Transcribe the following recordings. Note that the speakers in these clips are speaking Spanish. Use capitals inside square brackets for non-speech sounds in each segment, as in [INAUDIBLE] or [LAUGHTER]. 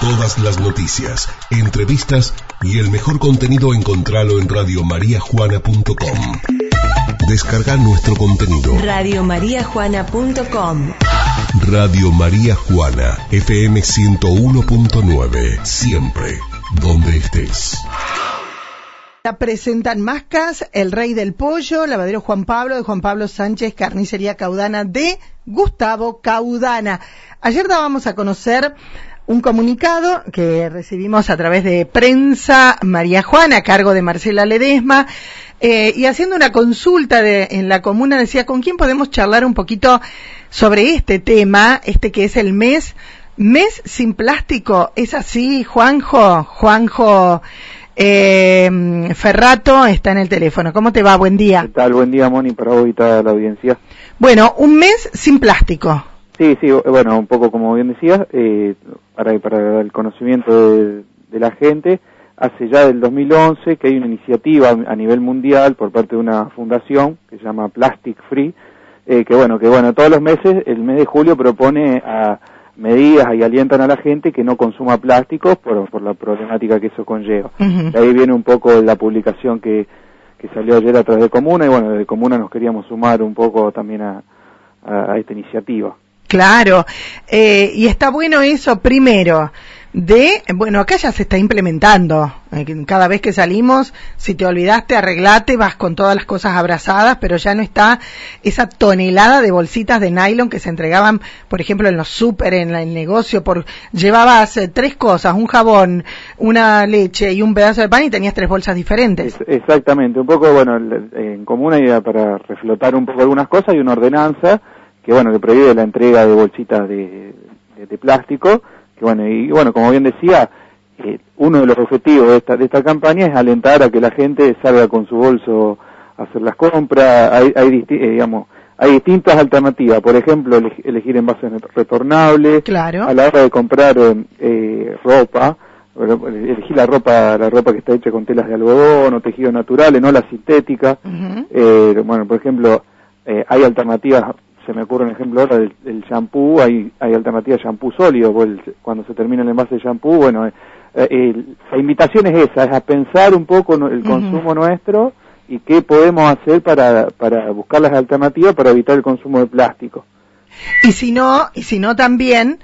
Todas las noticias, entrevistas y el mejor contenido encontralo en radiomariajuana.com. Descarga nuestro contenido. Radiomariajuana.com Radio María Juana, FM 101.9. Siempre, donde estés. La presentan Mascas, El Rey del Pollo, Lavadero Juan Pablo de Juan Pablo Sánchez, Carnicería Caudana de Gustavo Caudana. Ayer dábamos a conocer un comunicado que recibimos a través de Prensa María Juana, a cargo de Marcela Ledesma, eh, y haciendo una consulta de, en la comuna decía, ¿con quién podemos charlar un poquito sobre este tema, este que es el mes, mes sin plástico? ¿Es así, Juanjo? Juanjo eh, Ferrato está en el teléfono. ¿Cómo te va? Buen día. ¿Qué tal? Buen día, Moni, para hoy y toda la audiencia. Bueno, un mes sin plástico. Sí, sí, bueno, un poco como bien decías, eh, para, para el conocimiento de, la gente, hace ya del 2011 que hay una iniciativa a nivel mundial por parte de una fundación que se llama Plastic Free, eh, que bueno, que bueno, todos los meses, el mes de julio propone a medidas y alientan a la gente que no consuma plásticos por, por la problemática que eso conlleva. De ahí viene un poco la publicación que, que salió ayer a través de Comuna y bueno, de Comuna nos queríamos sumar un poco también a, a esta iniciativa. Claro, eh, y está bueno eso primero de, bueno, acá ya se está implementando. Eh, cada vez que salimos, si te olvidaste, arreglate, vas con todas las cosas abrazadas, pero ya no está esa tonelada de bolsitas de nylon que se entregaban, por ejemplo, en los súper, en el negocio, por llevabas eh, tres cosas, un jabón, una leche y un pedazo de pan y tenías tres bolsas diferentes. exactamente, un poco, bueno, en común idea para reflotar un poco algunas cosas y una ordenanza que bueno, que prohíbe la entrega de bolsitas de, plástico, que bueno, y bueno, como bien decía, eh, uno de los objetivos de esta, de esta campaña es alentar a que la gente salga con su bolso a hacer las compras, hay, hay eh, digamos, hay distintas alternativas, por ejemplo, elegir envases retornables, claro. a la hora de comprar eh, ropa, elegir la ropa, la ropa que está hecha con telas de algodón o tejidos naturales, no la sintética. bueno, por ejemplo, hay alternativas se me ocurre un ejemplo ahora del, shampoo, hay, hay alternativas shampoo sólido, cuando se termina el envase de shampoo, bueno, eh, eh, la invitación es esa, es a pensar un poco el consumo nuestro y qué podemos hacer para, para buscar las alternativas para evitar el consumo de plástico. Y si no, y si no también,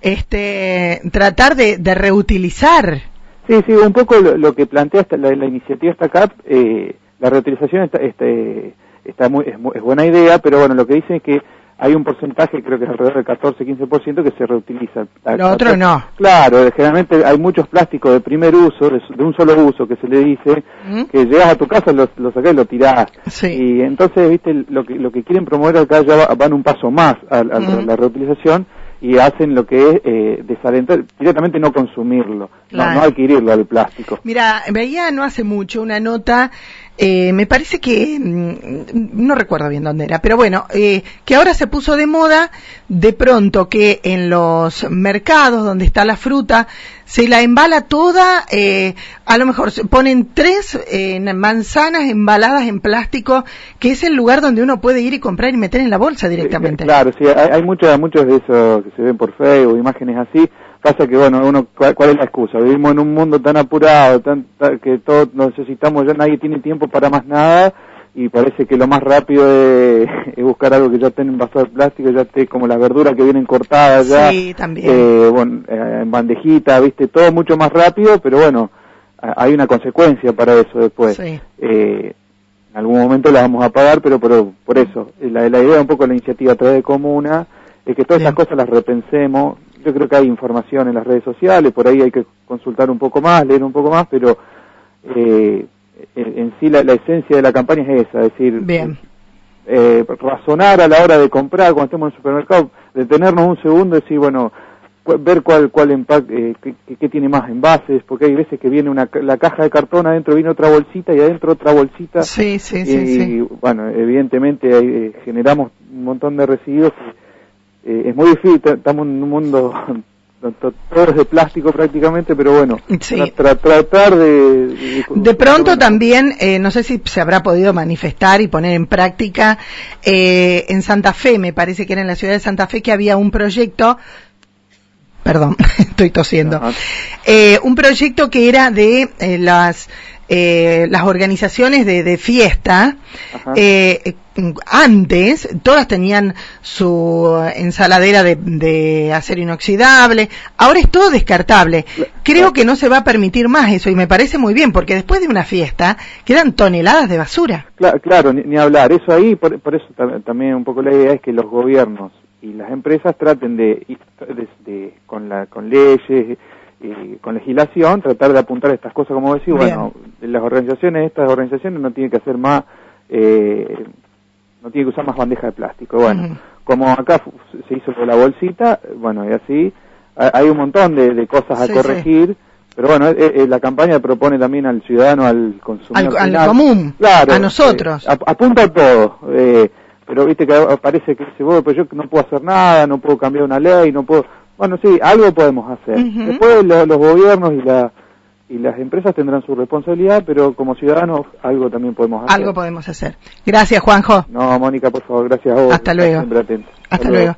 este, tratar de, reutilizar. Sí, sí, un poco lo, que plantea la, la, iniciativa esta CAP, eh, la reutilización está, este, está muy, es, buena idea, pero bueno, lo que dicen es que hay un porcentaje, creo que es alrededor del 14-15% que se reutiliza. Lo otro no. Claro, generalmente hay muchos plásticos de primer uso, de, un solo uso, que se le dice, ¿Mm? que llegas a tu casa, lo, lo sacás y lo tirás. Y entonces, viste, lo que, lo que quieren promover acá ya van un paso más a, ¿Mm? la reutilización y hacen lo que es eh, desalentar, directamente no consumirlo, no, no adquirirlo al plástico. Mira, veía no hace mucho una nota eh, me parece que, mm, no recuerdo bien dónde era, pero bueno, eh, que ahora se puso de moda de pronto que en los mercados donde está la fruta se la embala toda, eh, a lo mejor se ponen tres manzanas embaladas en plástico, que es el lugar donde uno puede ir y comprar y meter en la bolsa directamente. Claro, sí, hay, hay muchos, muchos de esos que se ven por Facebook, imágenes así, pasa que bueno uno cuál, es la excusa vivimos en un mundo tan apurado tan, que todos necesitamos ya nadie tiene tiempo para más nada y parece que lo más rápido [LAUGHS] es, buscar algo que ya esté envasado de plástico ya esté como las verduras que vienen cortadas ya sí, también. Eh, bueno eh, en bandejita viste todo mucho más rápido pero bueno hay una consecuencia para eso después sí. eh, en algún momento la vamos a pagar pero por, por eso la, la idea un poco de la iniciativa a través de comuna es que todas estas cosas las repensemos yo creo que hay información en las redes sociales, por ahí hay que consultar un poco más, leer un poco más, pero eh, en, sí la, esencia de la campaña es esa, es decir, Eh, razonar a la hora de comprar cuando estemos en el supermercado, detenernos un segundo y decir, bueno, ver cuál cuál empaque, eh, qué, tiene más envases, porque hay veces que viene una, la caja de cartón, adentro viene otra bolsita y adentro otra bolsita. Sí, sí, sí. Y, bueno, evidentemente eh, generamos un montón de residuos eh, es muy difícil, estamos en un mundo [LAUGHS] todo es de plástico prácticamente, pero bueno, tratar de, de... pronto también, eh, no sé si se habrá podido manifestar y poner en práctica, eh, en Santa Fe, me parece que era en la ciudad de Santa Fe, que había un proyecto perdón, [LAUGHS] estoy tosiendo. Eh, un proyecto que era de eh, las eh, las organizaciones de, de fiesta, eh, antes todas tenían su ensaladera de, de, acero inoxidable, ahora es todo descartable. Creo que no se va a permitir más eso y me parece muy bien porque después de una fiesta quedan toneladas de basura. Claro, claro ni, hablar, eso ahí, por, eso también un poco la idea es que los gobiernos y las empresas traten de, de con, la, con leyes, eh, con legislación, tratar de apuntar estas cosas, como decís, bueno, las organizaciones, estas organizaciones no tienen que hacer más, eh, no tienen que usar más bandejas de plástico. Bueno, como acá se hizo con la bolsita, bueno, y así, hay un montón de, cosas a corregir. Pero bueno, eh, la campaña propone también al ciudadano, al consumidor. Al, común, claro, a nosotros. apunta a todo. pero viste que parece que dice, bueno, pues yo no puedo hacer nada, no puedo cambiar una ley, no puedo bueno, sí, algo podemos hacer. Después los gobiernos y la y las empresas tendrán su responsabilidad, pero como ciudadanos algo también podemos hacer. Algo podemos hacer. Gracias, Juanjo. No, Mónica, por favor, gracias a vos. Hasta luego. Hasta, luego.